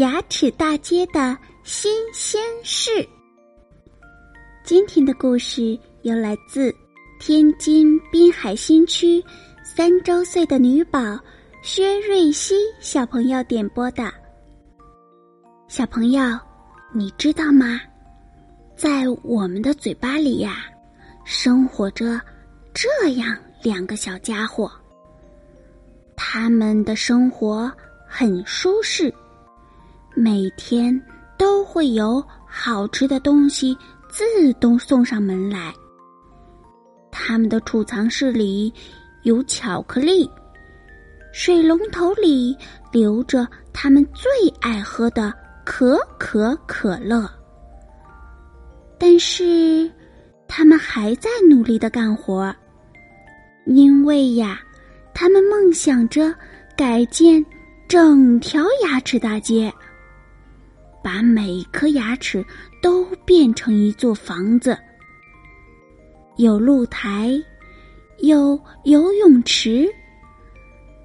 牙齿大街的新鲜事。今天的故事由来自天津滨海新区三周岁的女宝薛瑞希小朋友点播的。小朋友，你知道吗？在我们的嘴巴里呀，生活着这样两个小家伙。他们的生活很舒适。每天都会有好吃的东西自动送上门来。他们的储藏室里有巧克力，水龙头里留着他们最爱喝的可可可乐。但是，他们还在努力的干活，因为呀，他们梦想着改建整条牙齿大街。把每颗牙齿都变成一座房子，有露台，有游泳池，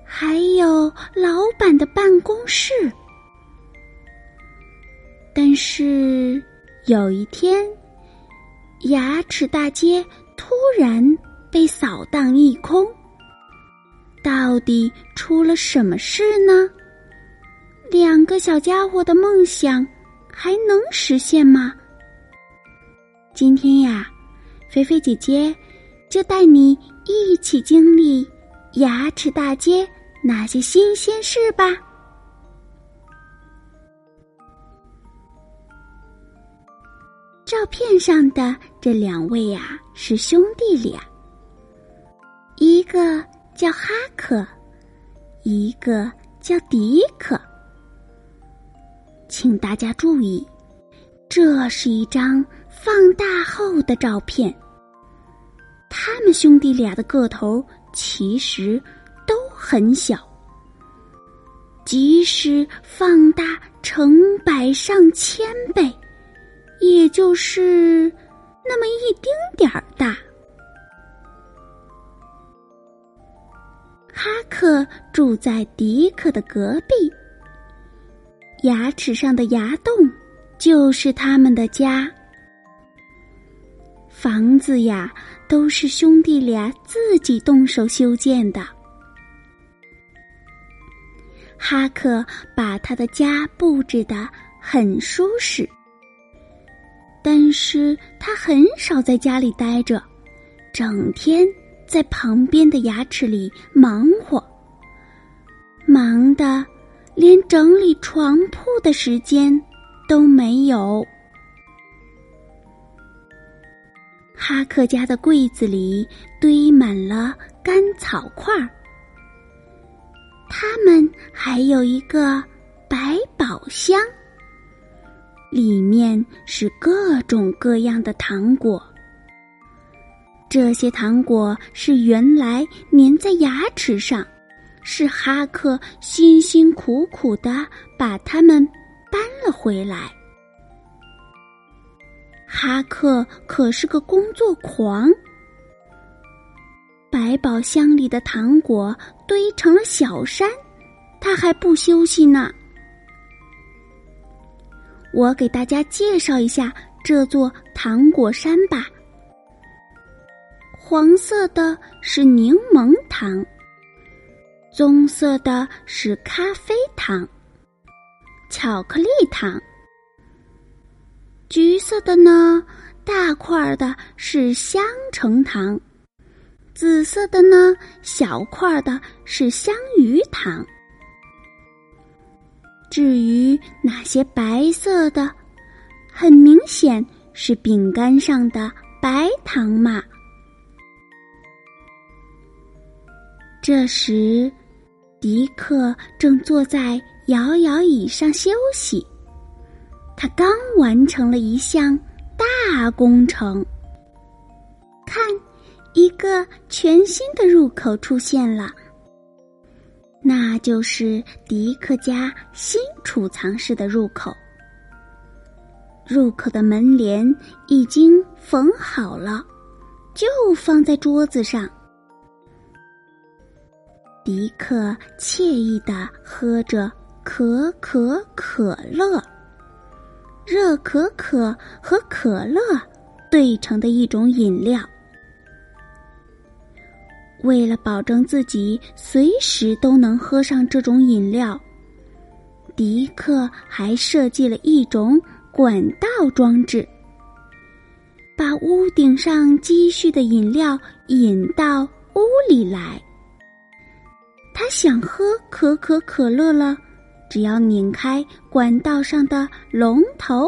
还有老板的办公室。但是有一天，牙齿大街突然被扫荡一空。到底出了什么事呢？两个小家伙的梦想还能实现吗？今天呀，菲菲姐姐就带你一起经历牙齿大街那些新鲜事吧。照片上的这两位呀是兄弟俩，一个叫哈克，一个叫迪克。请大家注意，这是一张放大后的照片。他们兄弟俩的个头其实都很小，即使放大成百上千倍，也就是那么一丁点儿大。哈克住在迪克的隔壁。牙齿上的牙洞，就是他们的家。房子呀，都是兄弟俩自己动手修建的。哈克把他的家布置的很舒适，但是他很少在家里待着，整天在旁边的牙齿里忙活，忙的。连整理床铺的时间都没有。哈克家的柜子里堆满了干草块儿。他们还有一个百宝箱，里面是各种各样的糖果。这些糖果是原来粘在牙齿上。是哈克辛辛苦苦的把它们搬了回来。哈克可是个工作狂，百宝箱里的糖果堆成了小山，他还不休息呢。我给大家介绍一下这座糖果山吧。黄色的是柠檬糖。棕色的是咖啡糖、巧克力糖；橘色的呢，大块的是香橙糖；紫色的呢，小块的是香芋糖。至于那些白色的，很明显是饼干上的白糖嘛。这时。迪克正坐在摇摇椅上休息。他刚完成了一项大工程。看，一个全新的入口出现了，那就是迪克家新储藏室的入口。入口的门帘已经缝好了，就放在桌子上。迪克惬意的喝着可可可乐，热可可和可乐兑成的一种饮料。为了保证自己随时都能喝上这种饮料，迪克还设计了一种。管道装置，把屋顶上积蓄的饮料引到屋里来。他想喝可可可乐了，只要拧开管道上的龙头，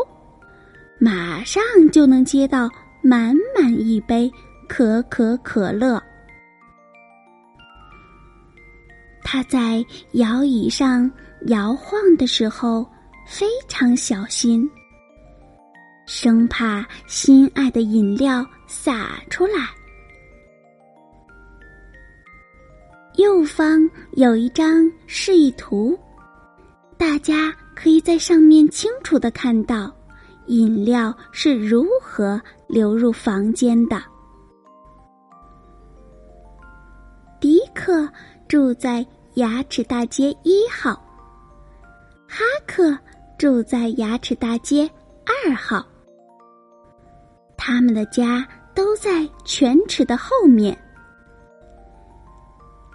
马上就能接到满满一杯可可可乐。他在摇椅上摇晃的时候非常小心。生怕心爱的饮料洒出来。右方有一张示意图，大家可以在上面清楚的看到饮料是如何流入房间的。迪克住在牙齿大街一号，哈克住在牙齿大街二号。他们的家都在犬齿的后面。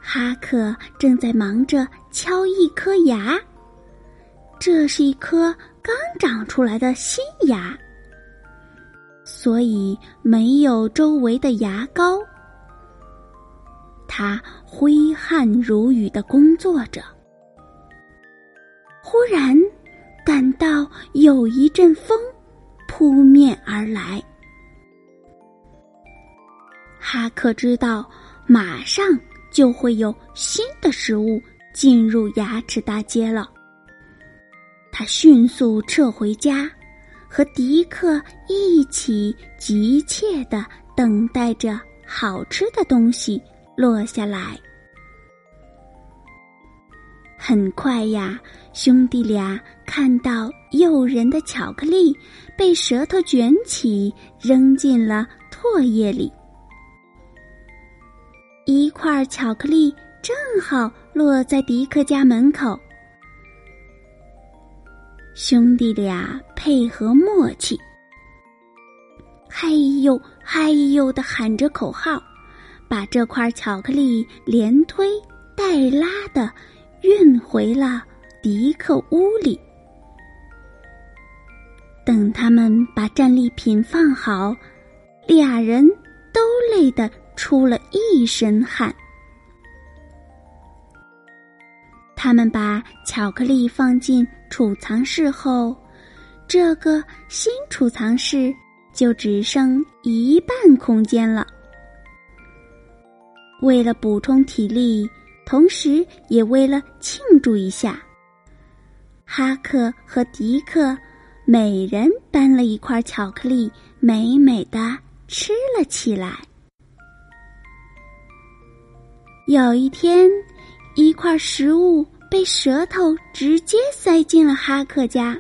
哈克正在忙着敲一颗牙，这是一颗刚长出来的新牙，所以没有周围的牙膏。他挥汗如雨的工作着，忽然感到有一阵风扑面而来。哈克知道，马上就会有新的食物进入牙齿大街了。他迅速撤回家，和迪克一起急切的等待着好吃的东西落下来。很快呀，兄弟俩看到诱人的巧克力被舌头卷起，扔进了唾液里。一块巧克力正好落在迪克家门口，兄弟俩配合默契，嘿呦嘿呦的喊着口号，把这块巧克力连推带拉的运回了迪克屋里。等他们把战利品放好，俩人都累得。出了一身汗。他们把巧克力放进储藏室后，这个新储藏室就只剩一半空间了。为了补充体力，同时也为了庆祝一下，哈克和迪克每人搬了一块巧克力，美美的吃了起来。有一天，一块食物被舌头直接塞进了哈克家。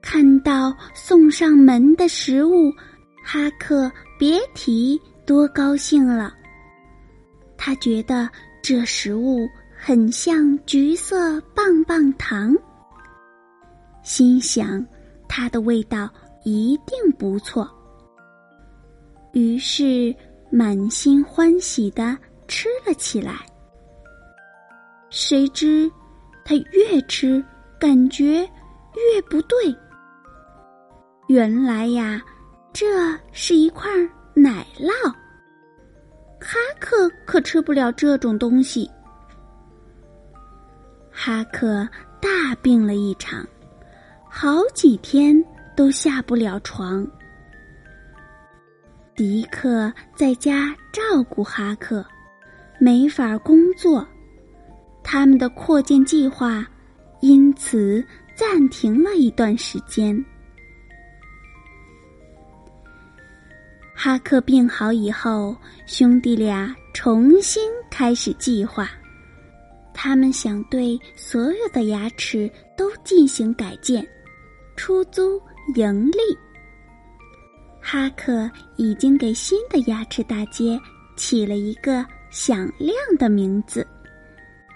看到送上门的食物，哈克别提多高兴了。他觉得这食物很像橘色棒棒糖，心想它的味道一定不错。于是。满心欢喜的吃了起来。谁知，他越吃，感觉越不对。原来呀，这是一块奶酪。哈克可吃不了这种东西。哈克大病了一场，好几天都下不了床。迪克在家照顾哈克，没法工作，他们的扩建计划因此暂停了一段时间。哈克病好以后，兄弟俩重新开始计划。他们想对所有的牙齿都进行改建，出租盈利。哈克已经给新的牙齿大街起了一个响亮的名字，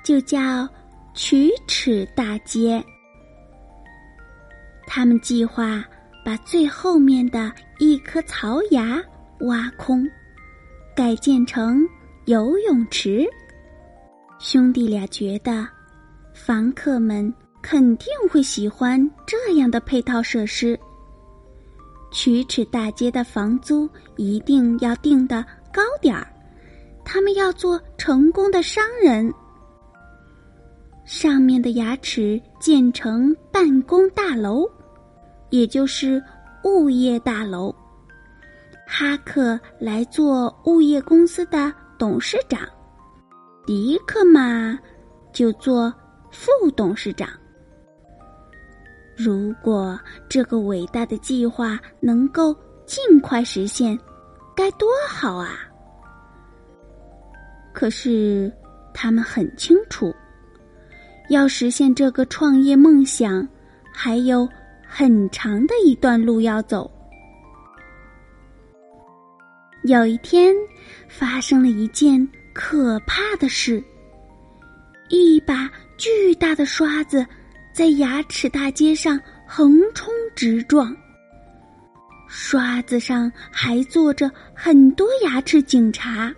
就叫龋齿大街。他们计划把最后面的一颗槽牙。挖空，改建成游泳池。兄弟俩觉得，房客们肯定会喜欢这样的配套设施。曲尺大街的房租一定要定的高点儿，他们要做成功的商人。上面的牙齿建成办公大楼，也就是物业大楼。哈克来做物业公司的董事长，迪克嘛就做副董事长。如果这个伟大的计划能够尽快实现，该多好啊！可是他们很清楚，要实现这个创业梦想，还有很长的一段路要走。有一天，发生了一件可怕的事。一把巨大的刷子在牙齿大街上横冲直撞，刷子上还坐着很多牙齿警察。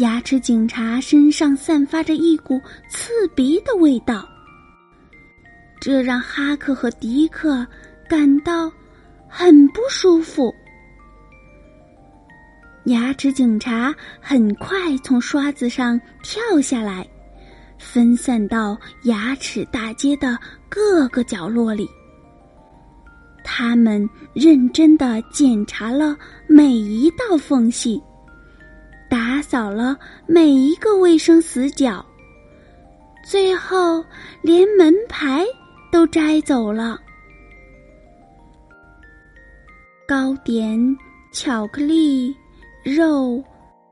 牙齿警察身上散发着一股刺鼻的味道，这让哈克和迪克感到很不舒服。牙齿警察很快从刷子上跳下来，分散到牙齿大街的各个角落里。他们认真的检查了每一道缝隙，打扫了每一个卫生死角，最后连门牌都摘走了。糕点，巧克力。肉、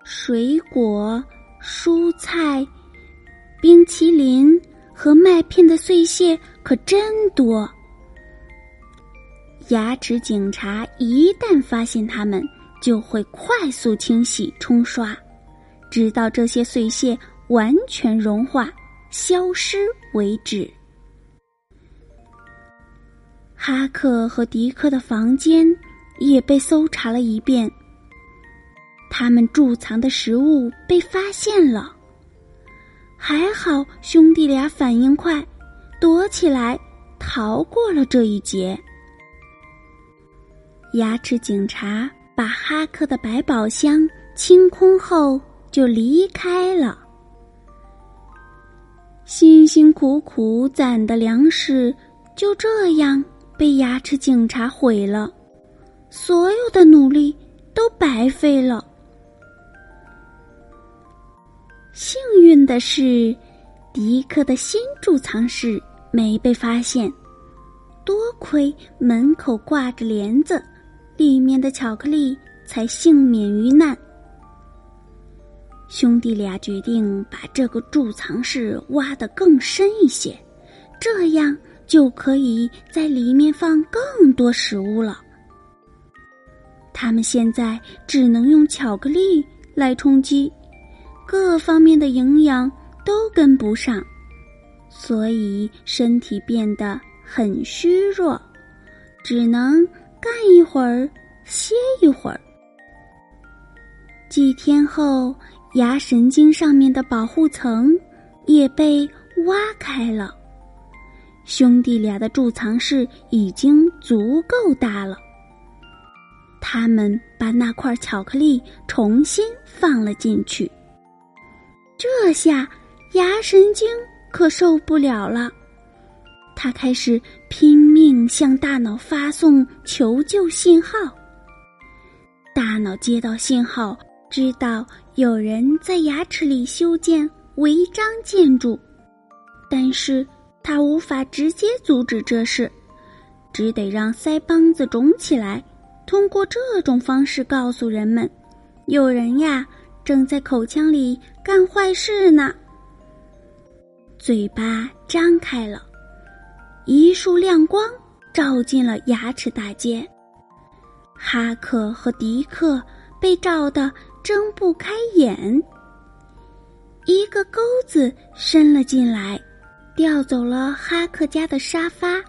水果、蔬菜、冰淇淋和麦片的碎屑可真多。牙齿警察一旦发现它们，就会快速清洗冲刷，直到这些碎屑完全融化消失为止。哈克和迪克的房间也被搜查了一遍。他们贮藏的食物被发现了，还好兄弟俩反应快，躲起来逃过了这一劫。牙齿警察把哈克的百宝箱清空后就离开了。辛辛苦苦攒的粮食就这样被牙齿警察毁了，所有的努力都白费了。幸运的是，迪克的新贮藏室没被发现。多亏门口挂着帘子，里面的巧克力才幸免于难。兄弟俩决定把这个贮藏室挖得更深一些，这样就可以在里面放更多食物了。他们现在只能用巧克力来充饥。各方面的营养都跟不上，所以身体变得很虚弱，只能干一会儿歇一会儿。几天后，牙神经上面的保护层也被挖开了，兄弟俩的贮藏室已经足够大了。他们把那块巧克力重新放了进去。这下牙神经可受不了了，他开始拼命向大脑发送求救信号。大脑接到信号，知道有人在牙齿里修建违章建筑，但是他无法直接阻止这事，只得让腮帮子肿起来，通过这种方式告诉人们，有人呀正在口腔里干坏事呢。嘴巴张开了，一束亮光照进了牙齿大街。哈克和迪克被照得睁不开眼。一个钩子伸了进来，调走了哈克家的沙发。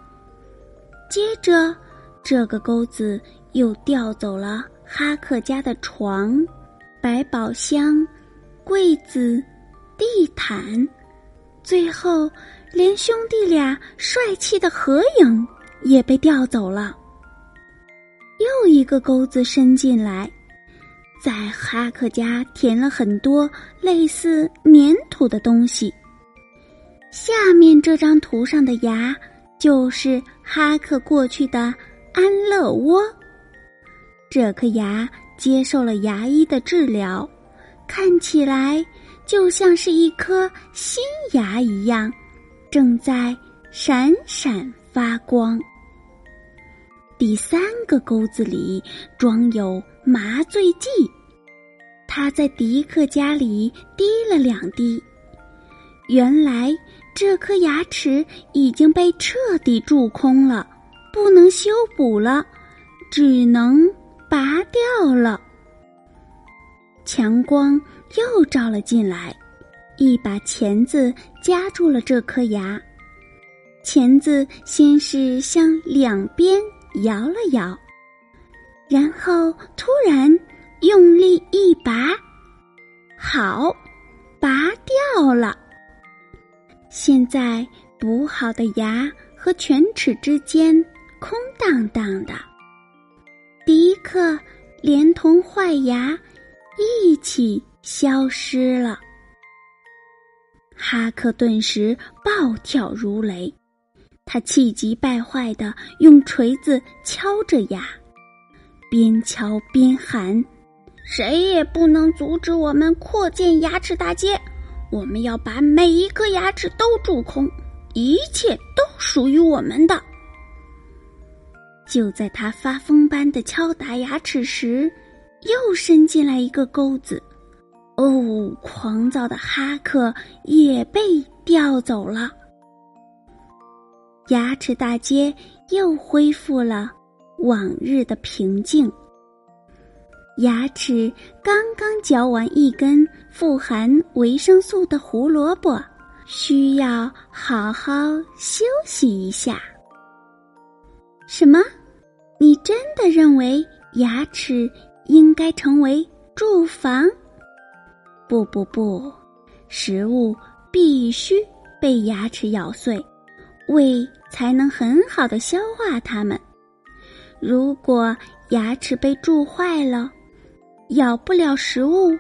接着，这个钩子又调走了哈克家的床、百宝箱、柜子、地毯。最后，连兄弟俩帅气的合影也被调走了。又一个钩子伸进来，在哈克家填了很多类似粘土的东西。下面这张图上的牙就是哈克过去的安乐窝。这颗牙接受了牙医的治疗，看起来。就像是一颗新牙一样，正在闪闪发光。第三个钩子里装有麻醉剂，他在迪克家里滴了两滴。原来这颗牙齿已经被彻底蛀空了，不能修补了，只能拔掉了。强光。又照了进来，一把钳子夹住了这颗牙。钳子先是向两边摇了摇，然后突然用力一拔，好，拔掉了。现在补好的牙和犬齿之间空荡荡的。迪克连同坏牙一起。消失了。哈克顿时暴跳如雷，他气急败坏的用锤子敲着牙，边敲边喊：“谁也不能阻止我们扩建牙齿大街！我们要把每一颗牙齿都蛀空，一切都属于我们的！”就在他发疯般的敲打牙齿时，又伸进来一个钩子。哦，狂躁的哈克也被调走了。牙齿大街又恢复了往日的平静。牙齿刚刚嚼完一根富含维生素的胡萝卜，需要好好休息一下。什么？你真的认为牙齿应该成为住房？不不不，食物必须被牙齿咬碎，胃才能很好的消化它们。如果牙齿被蛀坏了，咬不了食物，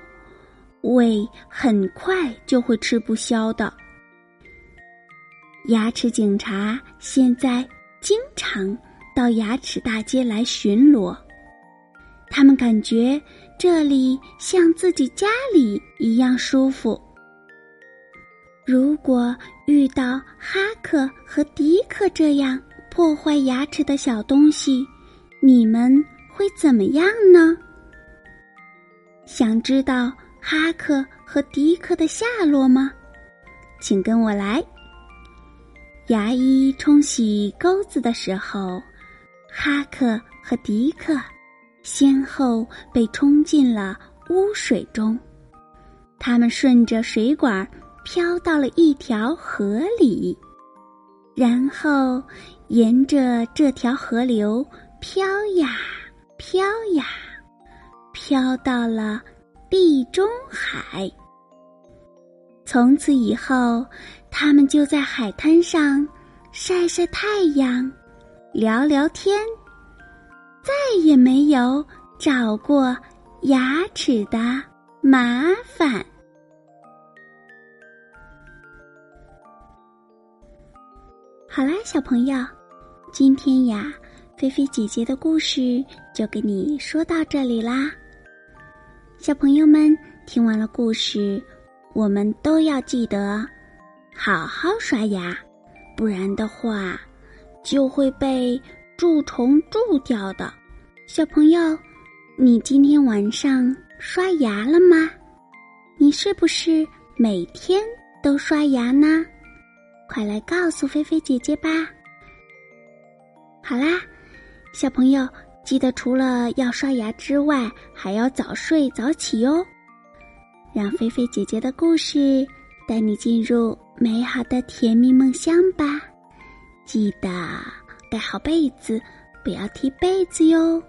胃很快就会吃不消的。牙齿警察现在经常到牙齿大街来巡逻，他们感觉。这里像自己家里一样舒服。如果遇到哈克和迪克这样破坏牙齿的小东西，你们会怎么样呢？想知道哈克和迪克的下落吗？请跟我来。牙医冲洗钩子的时候，哈克和迪克。先后被冲进了污水中，他们顺着水管飘到了一条河里，然后沿着这条河流飘呀飘呀，飘到了地中海。从此以后，他们就在海滩上晒晒太阳，聊聊天。再也没有找过牙齿的麻烦。好啦，小朋友，今天呀，菲菲姐姐的故事就给你说到这里啦。小朋友们听完了故事，我们都要记得好好刷牙，不然的话就会被蛀虫蛀掉的。小朋友，你今天晚上刷牙了吗？你是不是每天都刷牙呢？快来告诉菲菲姐姐吧。好啦，小朋友。记得除了要刷牙之外，还要早睡早起哟。让菲菲姐姐的故事带你进入美好的甜蜜梦乡吧。记得盖好被子，不要踢被子哟。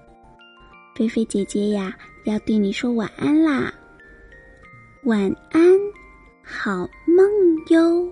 菲菲姐姐呀，要对你说晚安啦。晚安，好梦哟。